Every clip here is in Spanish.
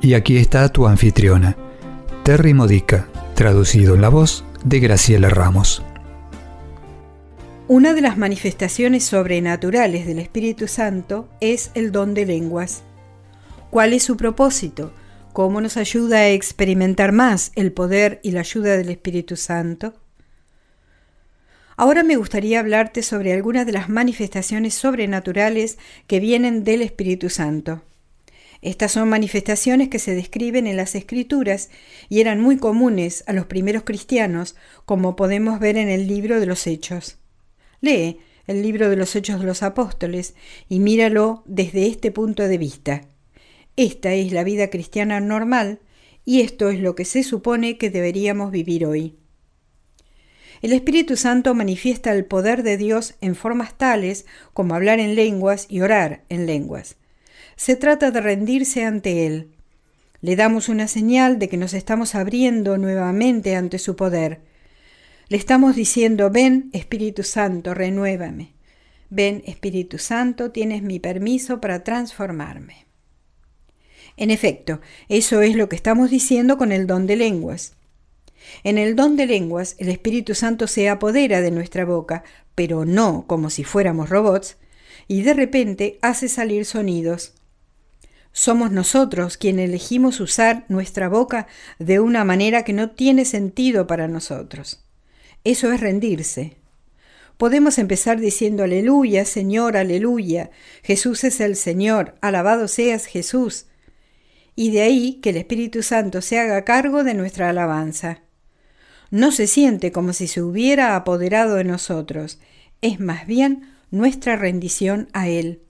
Y aquí está tu anfitriona, Terry Modica, traducido en la voz de Graciela Ramos. Una de las manifestaciones sobrenaturales del Espíritu Santo es el don de lenguas. ¿Cuál es su propósito? ¿Cómo nos ayuda a experimentar más el poder y la ayuda del Espíritu Santo? Ahora me gustaría hablarte sobre algunas de las manifestaciones sobrenaturales que vienen del Espíritu Santo. Estas son manifestaciones que se describen en las Escrituras y eran muy comunes a los primeros cristianos, como podemos ver en el libro de los Hechos. Lee el libro de los Hechos de los Apóstoles y míralo desde este punto de vista. Esta es la vida cristiana normal y esto es lo que se supone que deberíamos vivir hoy. El Espíritu Santo manifiesta el poder de Dios en formas tales como hablar en lenguas y orar en lenguas. Se trata de rendirse ante Él. Le damos una señal de que nos estamos abriendo nuevamente ante su poder. Le estamos diciendo, ven Espíritu Santo, renuévame. Ven Espíritu Santo, tienes mi permiso para transformarme. En efecto, eso es lo que estamos diciendo con el don de lenguas. En el don de lenguas, el Espíritu Santo se apodera de nuestra boca, pero no como si fuéramos robots, y de repente hace salir sonidos. Somos nosotros quienes elegimos usar nuestra boca de una manera que no tiene sentido para nosotros. Eso es rendirse. Podemos empezar diciendo aleluya, Señor, aleluya, Jesús es el Señor, alabado seas Jesús. Y de ahí que el Espíritu Santo se haga cargo de nuestra alabanza. No se siente como si se hubiera apoderado de nosotros, es más bien nuestra rendición a Él.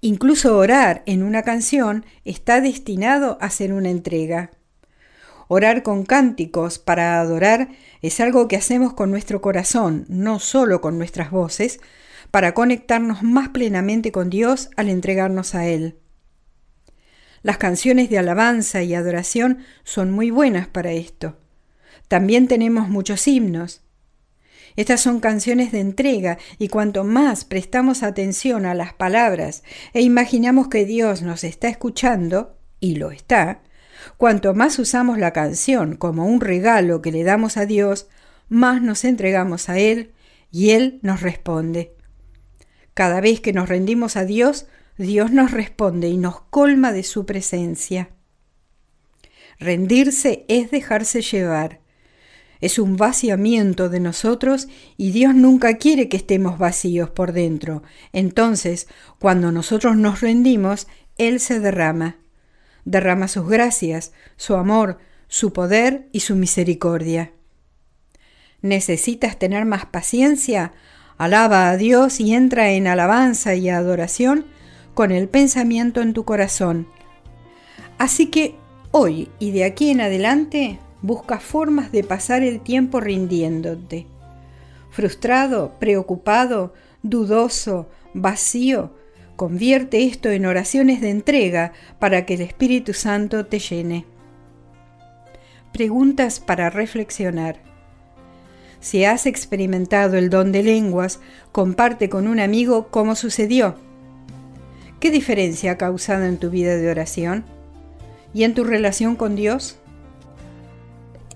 Incluso orar en una canción está destinado a ser una entrega. Orar con cánticos para adorar es algo que hacemos con nuestro corazón, no solo con nuestras voces, para conectarnos más plenamente con Dios al entregarnos a Él. Las canciones de alabanza y adoración son muy buenas para esto. También tenemos muchos himnos. Estas son canciones de entrega y cuanto más prestamos atención a las palabras e imaginamos que Dios nos está escuchando, y lo está, cuanto más usamos la canción como un regalo que le damos a Dios, más nos entregamos a Él y Él nos responde. Cada vez que nos rendimos a Dios, Dios nos responde y nos colma de su presencia. Rendirse es dejarse llevar es un vaciamiento de nosotros y Dios nunca quiere que estemos vacíos por dentro. Entonces, cuando nosotros nos rendimos, Él se derrama. Derrama sus gracias, su amor, su poder y su misericordia. ¿Necesitas tener más paciencia? Alaba a Dios y entra en alabanza y adoración con el pensamiento en tu corazón. Así que hoy y de aquí en adelante busca formas de pasar el tiempo rindiéndote. Frustrado, preocupado, dudoso, vacío, convierte esto en oraciones de entrega para que el Espíritu Santo te llene. Preguntas para reflexionar. Si has experimentado el don de lenguas, comparte con un amigo cómo sucedió. ¿Qué diferencia ha causado en tu vida de oración? ¿Y en tu relación con Dios?